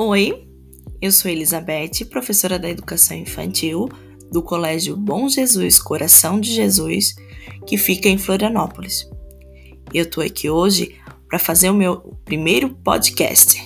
Oi, eu sou Elizabeth, professora da Educação Infantil do Colégio Bom Jesus Coração de Jesus, que fica em Florianópolis. Eu estou aqui hoje para fazer o meu primeiro podcast.